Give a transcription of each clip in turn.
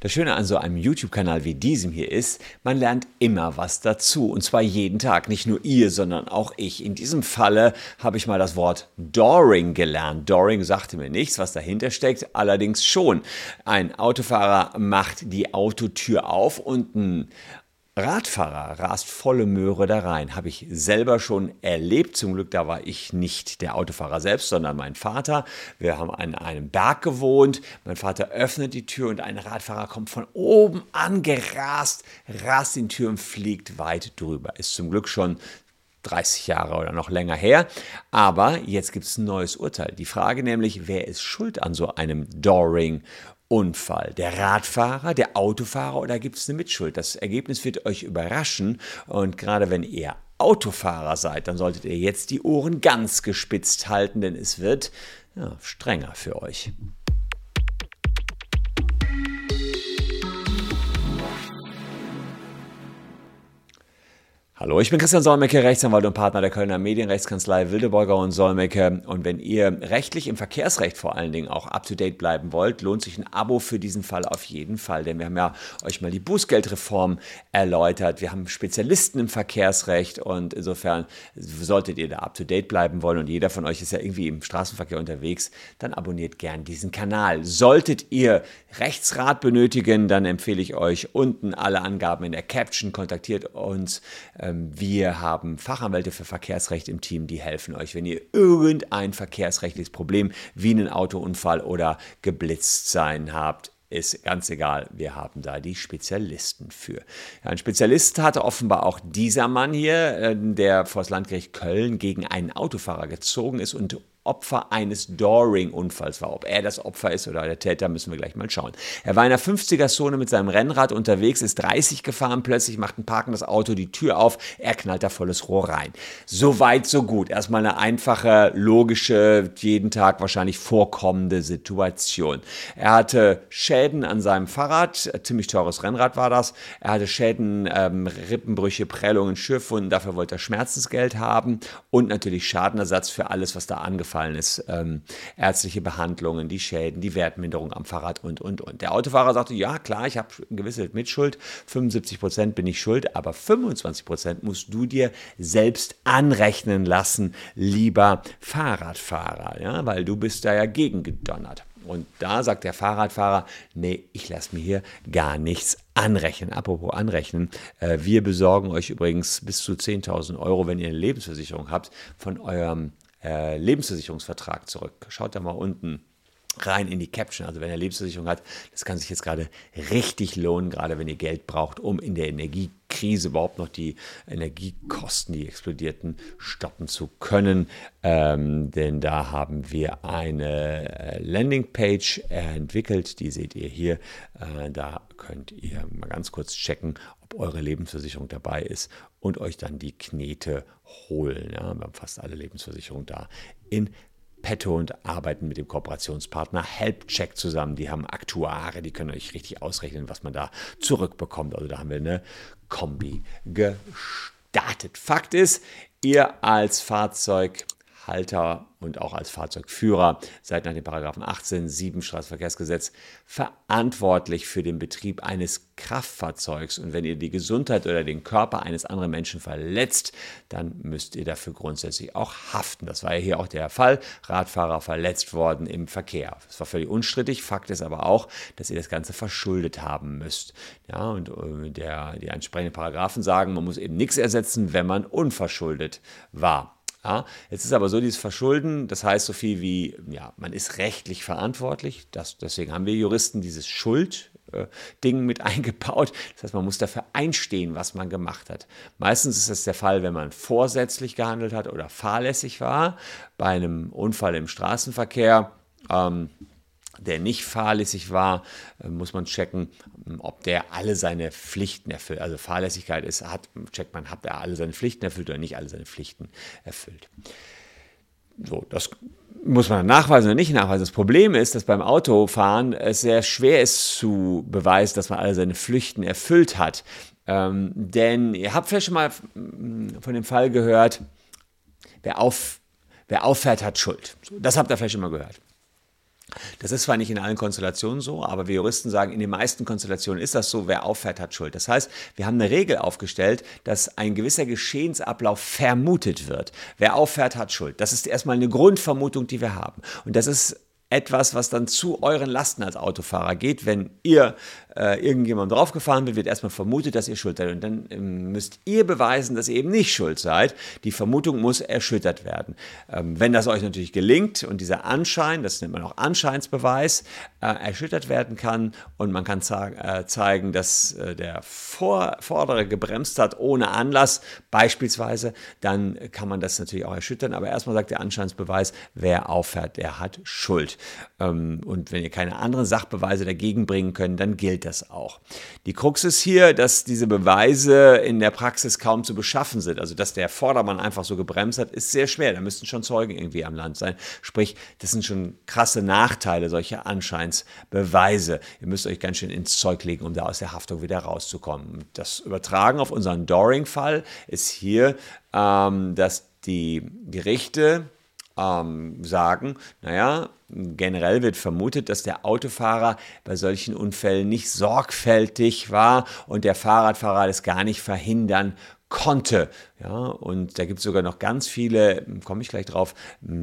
Das Schöne an so einem YouTube-Kanal wie diesem hier ist, man lernt immer was dazu. Und zwar jeden Tag. Nicht nur ihr, sondern auch ich. In diesem Falle habe ich mal das Wort Doring gelernt. Doring sagte mir nichts, was dahinter steckt, allerdings schon. Ein Autofahrer macht die Autotür auf und ein Radfahrer rast volle Möhre da rein. Habe ich selber schon erlebt. Zum Glück, da war ich nicht der Autofahrer selbst, sondern mein Vater. Wir haben an einem Berg gewohnt. Mein Vater öffnet die Tür und ein Radfahrer kommt von oben angerast, rast in die Tür und fliegt weit drüber. Ist zum Glück schon 30 Jahre oder noch länger her. Aber jetzt gibt es ein neues Urteil. Die Frage nämlich, wer ist schuld an so einem Doring Unfall? Der Radfahrer, der Autofahrer oder gibt es eine Mitschuld? Das Ergebnis wird euch überraschen und gerade wenn ihr Autofahrer seid, dann solltet ihr jetzt die Ohren ganz gespitzt halten, denn es wird ja, strenger für euch. Hallo, ich bin Christian Solmecke, Rechtsanwalt und Partner der Kölner Medienrechtskanzlei Wildeborger und Solmecke. Und wenn ihr rechtlich im Verkehrsrecht vor allen Dingen auch up-to-date bleiben wollt, lohnt sich ein Abo für diesen Fall auf jeden Fall. Denn wir haben ja euch mal die Bußgeldreform erläutert. Wir haben Spezialisten im Verkehrsrecht und insofern solltet ihr da up-to-date bleiben wollen und jeder von euch ist ja irgendwie im Straßenverkehr unterwegs, dann abonniert gern diesen Kanal. Solltet ihr Rechtsrat benötigen, dann empfehle ich euch unten alle Angaben in der Caption. Kontaktiert uns ähm, wir haben Fachanwälte für Verkehrsrecht im Team, die helfen euch, wenn ihr irgendein verkehrsrechtliches Problem wie einen Autounfall oder geblitzt sein habt ist ganz egal, wir haben da die Spezialisten für. Ein Spezialist hatte offenbar auch dieser Mann hier, äh, der vor das Landgericht Köln gegen einen Autofahrer gezogen ist und Opfer eines Doring-Unfalls war. Ob er das Opfer ist oder der Täter, müssen wir gleich mal schauen. Er war in der 50er-Zone mit seinem Rennrad unterwegs, ist 30 gefahren, plötzlich macht ein parkendes Auto die Tür auf, er knallt da volles Rohr rein. So weit, so gut. Erstmal eine einfache, logische, jeden Tag wahrscheinlich vorkommende Situation. Er hatte Schäden an seinem Fahrrad, ziemlich teures Rennrad war das. Er hatte Schäden, ähm, Rippenbrüche, Prellungen, Schürfwunden, dafür wollte er Schmerzensgeld haben und natürlich Schadenersatz für alles, was da angefallen angefallen ist. Ähm, ärztliche Behandlungen, die Schäden, die Wertminderung am Fahrrad und, und, und. Der Autofahrer sagte, ja klar, ich habe gewisse Mitschuld, 75 Prozent bin ich schuld, aber 25 Prozent musst du dir selbst anrechnen lassen, lieber Fahrradfahrer, ja, weil du bist da ja gegengedonnert. Und da sagt der Fahrradfahrer, nee, ich lasse mir hier gar nichts anrechnen. Apropos anrechnen, äh, wir besorgen euch übrigens bis zu 10.000 Euro, wenn ihr eine Lebensversicherung habt, von eurem äh, Lebensversicherungsvertrag zurück. Schaut da mal unten rein in die Caption. Also wenn ihr Lebensversicherung hat, das kann sich jetzt gerade richtig lohnen, gerade wenn ihr Geld braucht, um in der Energiekrise überhaupt noch die Energiekosten, die explodierten, stoppen zu können. Ähm, denn da haben wir eine äh, Landingpage entwickelt, die seht ihr hier. Äh, da könnt ihr mal ganz kurz checken, ob eure Lebensversicherung dabei ist und euch dann die Knete holen. Ja, wir haben fast alle Lebensversicherungen da in petto und arbeiten mit dem Kooperationspartner HelpCheck zusammen. Die haben Aktuare, die können euch richtig ausrechnen, was man da zurückbekommt. Also da haben wir eine Kombi gestartet. Fakt ist, ihr als Fahrzeughalter und auch als Fahrzeugführer seid nach dem Paragraphen 18 7 Straßenverkehrsgesetz verantwortlich für den Betrieb eines Kraftfahrzeugs. Und wenn ihr die Gesundheit oder den Körper eines anderen Menschen verletzt, dann müsst ihr dafür grundsätzlich auch haften. Das war ja hier auch der Fall. Radfahrer verletzt worden im Verkehr. Das war völlig unstrittig. Fakt ist aber auch, dass ihr das Ganze verschuldet haben müsst. Ja, und äh, der, die entsprechenden Paragraphen sagen, man muss eben nichts ersetzen, wenn man unverschuldet war. Ja, jetzt ist aber so dieses Verschulden, das heißt so viel wie, ja, man ist rechtlich verantwortlich. Das, deswegen haben wir Juristen dieses Schuld-Ding mit eingebaut. Das heißt, man muss dafür einstehen, was man gemacht hat. Meistens ist das der Fall, wenn man vorsätzlich gehandelt hat oder fahrlässig war. Bei einem Unfall im Straßenverkehr. Ähm, der nicht fahrlässig war, äh, muss man checken, ähm, ob der alle seine Pflichten erfüllt. Also Fahrlässigkeit ist, hat, checkt man, hat er alle seine Pflichten erfüllt oder nicht alle seine Pflichten erfüllt. So, das muss man nachweisen oder nicht nachweisen. Das Problem ist, dass beim Autofahren es sehr schwer ist zu beweisen, dass man alle seine Pflichten erfüllt hat. Ähm, denn ihr habt vielleicht schon mal mm, von dem Fall gehört, wer, auf, wer auffährt, hat Schuld. Das habt ihr vielleicht schon mal gehört. Das ist zwar nicht in allen Konstellationen so, aber wir Juristen sagen, in den meisten Konstellationen ist das so, wer auffährt, hat Schuld. Das heißt, wir haben eine Regel aufgestellt, dass ein gewisser Geschehensablauf vermutet wird. Wer auffährt, hat Schuld. Das ist erstmal eine Grundvermutung, die wir haben. Und das ist etwas, was dann zu euren Lasten als Autofahrer geht. Wenn ihr äh, irgendjemand draufgefahren wird, wird erstmal vermutet, dass ihr schuld seid. Und dann ähm, müsst ihr beweisen, dass ihr eben nicht schuld seid. Die Vermutung muss erschüttert werden. Ähm, wenn das euch natürlich gelingt und dieser Anschein, das nennt man auch Anscheinsbeweis, äh, erschüttert werden kann und man kann äh, zeigen, dass äh, der Vor Vordere gebremst hat ohne Anlass, beispielsweise, dann kann man das natürlich auch erschüttern. Aber erstmal sagt der Anscheinsbeweis, wer auffährt, der hat Schuld. Ähm, und wenn ihr keine anderen Sachbeweise dagegen bringen könnt, dann gilt das auch. Die Krux ist hier, dass diese Beweise in der Praxis kaum zu beschaffen sind. Also, dass der Vordermann einfach so gebremst hat, ist sehr schwer. Da müssten schon Zeugen irgendwie am Land sein. Sprich, das sind schon krasse Nachteile solcher Anscheinsbeweise. Ihr müsst euch ganz schön ins Zeug legen, um da aus der Haftung wieder rauszukommen. Das Übertragen auf unseren Doring-Fall ist hier, ähm, dass die Gerichte ähm, sagen, naja, generell wird vermutet, dass der Autofahrer bei solchen Unfällen nicht sorgfältig war und der Fahrradfahrer das gar nicht verhindern konnte. Ja, und da gibt es sogar noch ganz viele, komme ich gleich drauf,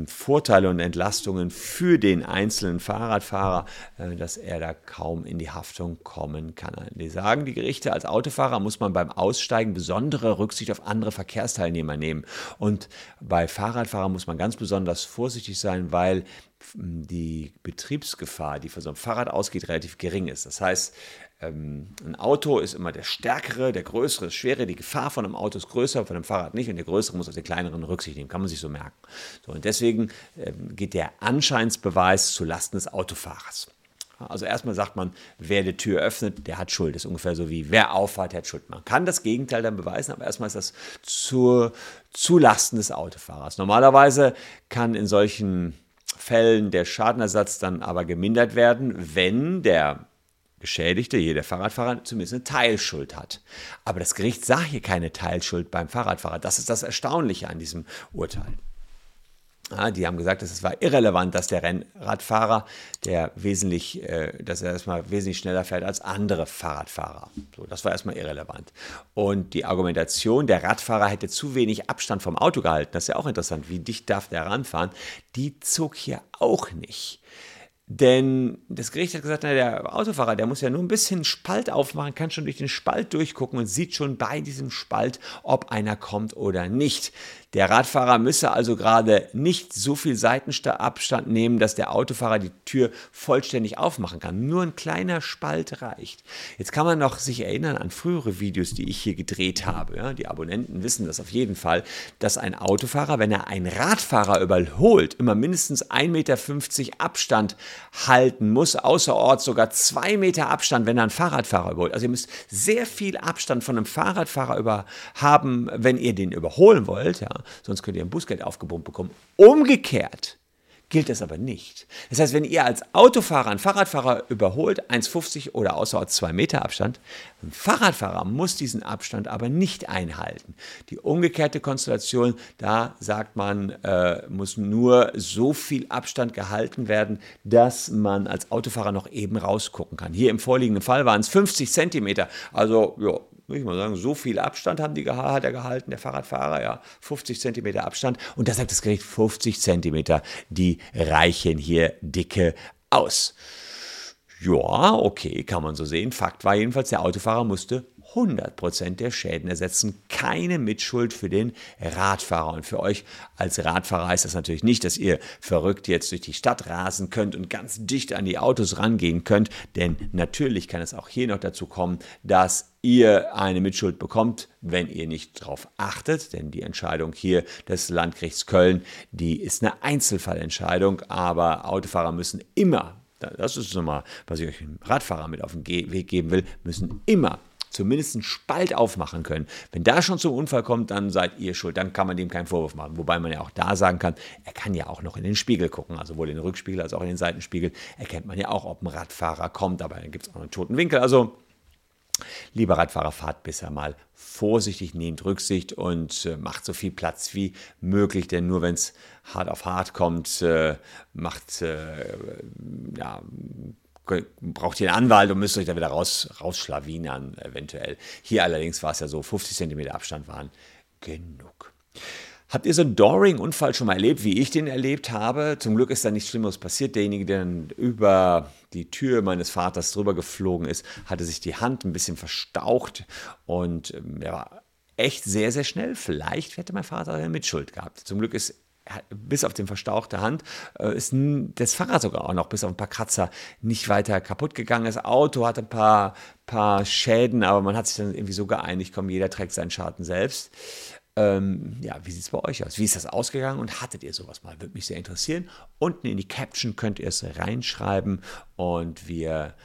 Vorteile und Entlastungen für den einzelnen Fahrradfahrer, äh, dass er da kaum in die Haftung kommen kann. Die sagen, die Gerichte als Autofahrer muss man beim Aussteigen besondere Rücksicht auf andere Verkehrsteilnehmer nehmen. Und bei Fahrradfahrern muss man ganz besonders vorsichtig sein, weil die Betriebsgefahr, die von so einem Fahrrad ausgeht, relativ gering ist. Das heißt, ähm, ein Auto ist immer der stärkere, der größere, das schwere. Die Gefahr von einem Auto ist größer, von einem Fahrrad nicht. Und der größere muss auf den kleineren Rücksicht nehmen. Kann man sich so merken. So, und deswegen ähm, geht der Anscheinsbeweis zulasten des Autofahrers. Also erstmal sagt man, wer die Tür öffnet, der hat Schuld. Das ist ungefähr so wie wer auffahrt, hat Schuld. Man kann das Gegenteil dann beweisen, aber erstmal ist das zur Zulasten des Autofahrers. Normalerweise kann in solchen Fällen der Schadenersatz dann aber gemindert werden, wenn der Geschädigte, hier der Fahrradfahrer, zumindest eine Teilschuld hat. Aber das Gericht sah hier keine Teilschuld beim Fahrradfahrer. Das ist das Erstaunliche an diesem Urteil. Ja, die haben gesagt, es war irrelevant, dass der Rennradfahrer, der wesentlich, äh, dass er erstmal wesentlich schneller fährt als andere Fahrradfahrer. So, das war erstmal irrelevant. Und die Argumentation, der Radfahrer hätte zu wenig Abstand vom Auto gehalten, das ist ja auch interessant, wie dicht darf der ranfahren, die zog hier auch nicht. Denn das Gericht hat gesagt, na, der Autofahrer, der muss ja nur ein bisschen Spalt aufmachen, kann schon durch den Spalt durchgucken und sieht schon bei diesem Spalt, ob einer kommt oder nicht. Der Radfahrer müsse also gerade nicht so viel Seitenabstand nehmen, dass der Autofahrer die Tür vollständig aufmachen kann. Nur ein kleiner Spalt reicht. Jetzt kann man noch sich erinnern an frühere Videos, die ich hier gedreht habe. Ja, die Abonnenten wissen das auf jeden Fall, dass ein Autofahrer, wenn er einen Radfahrer überholt, immer mindestens 1,50 Meter Abstand halten muss, außerorts sogar 2 Meter Abstand, wenn er einen Fahrradfahrer überholt. Also ihr müsst sehr viel Abstand von einem Fahrradfahrer über haben, wenn ihr den überholen wollt. Ja sonst könnt ihr ein Bußgeld aufgebombt bekommen. Umgekehrt gilt das aber nicht. Das heißt, wenn ihr als Autofahrer einen Fahrradfahrer überholt, 1,50 oder außerorts 2 Meter Abstand, ein Fahrradfahrer muss diesen Abstand aber nicht einhalten. Die umgekehrte Konstellation, da sagt man, äh, muss nur so viel Abstand gehalten werden, dass man als Autofahrer noch eben rausgucken kann. Hier im vorliegenden Fall waren es 50 Zentimeter, also ja, würde ich mal sagen, so viel Abstand haben die, hat er gehalten, der Fahrradfahrer, ja, 50 Zentimeter Abstand. Und da sagt das Gericht 50 Zentimeter, die reichen hier dicke aus. Ja, okay, kann man so sehen. Fakt war jedenfalls, der Autofahrer musste 100% der Schäden ersetzen. Keine Mitschuld für den Radfahrer. Und für euch als Radfahrer heißt das natürlich nicht, dass ihr verrückt jetzt durch die Stadt rasen könnt und ganz dicht an die Autos rangehen könnt. Denn natürlich kann es auch hier noch dazu kommen, dass ihr eine Mitschuld bekommt, wenn ihr nicht darauf achtet. Denn die Entscheidung hier des Landgerichts Köln, die ist eine Einzelfallentscheidung. Aber Autofahrer müssen immer das ist nochmal, was ich euch Radfahrer mit auf den Weg geben will, müssen immer zumindest einen Spalt aufmachen können. Wenn da schon zum Unfall kommt, dann seid ihr schuld. Dann kann man dem keinen Vorwurf machen. Wobei man ja auch da sagen kann, er kann ja auch noch in den Spiegel gucken. Also sowohl in den Rückspiegel als auch in den Seitenspiegel erkennt man ja auch, ob ein Radfahrer kommt. Aber dann gibt es auch einen toten Winkel. Also Lieber Radfahrer, fahrt besser mal vorsichtig, nehmt Rücksicht und äh, macht so viel Platz wie möglich, denn nur wenn es hart auf hart kommt, äh, macht, äh, ja, braucht ihr einen Anwalt und müsst euch da wieder raus, rausschlawinern, eventuell. Hier allerdings war es ja so, 50 cm Abstand waren genug. Habt ihr so einen Doring-Unfall schon mal erlebt, wie ich den erlebt habe? Zum Glück ist da nichts Schlimmeres passiert. Derjenige, der dann über die Tür meines Vaters drüber geflogen ist, hatte sich die Hand ein bisschen verstaucht und ähm, er war echt sehr, sehr schnell. Vielleicht hätte mein Vater eine Mitschuld gehabt. Zum Glück ist bis auf den verstauchte Hand äh, ist das Fahrrad sogar auch noch bis auf ein paar Kratzer nicht weiter kaputt gegangen. Das Auto hatte ein paar, paar Schäden, aber man hat sich dann irgendwie so geeinigt, komm, jeder trägt seinen Schaden selbst. Ähm, ja, wie sieht es bei euch aus? Wie ist das ausgegangen und hattet ihr sowas mal? Würde mich sehr interessieren. Unten in die Caption könnt ihr es reinschreiben und wir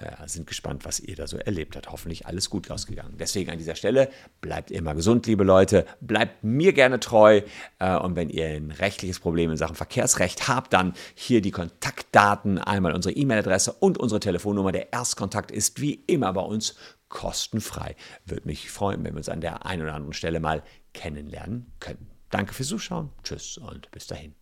äh, sind gespannt, was ihr da so erlebt habt. Hoffentlich alles gut ausgegangen. Deswegen an dieser Stelle bleibt immer gesund, liebe Leute. Bleibt mir gerne treu. Äh, und wenn ihr ein rechtliches Problem in Sachen Verkehrsrecht habt, dann hier die Kontaktdaten, einmal unsere E-Mail-Adresse und unsere Telefonnummer. Der Erstkontakt ist wie immer bei uns kostenfrei. Würde mich freuen, wenn wir uns an der einen oder anderen Stelle mal kennenlernen können. Danke fürs Zuschauen. Tschüss und bis dahin.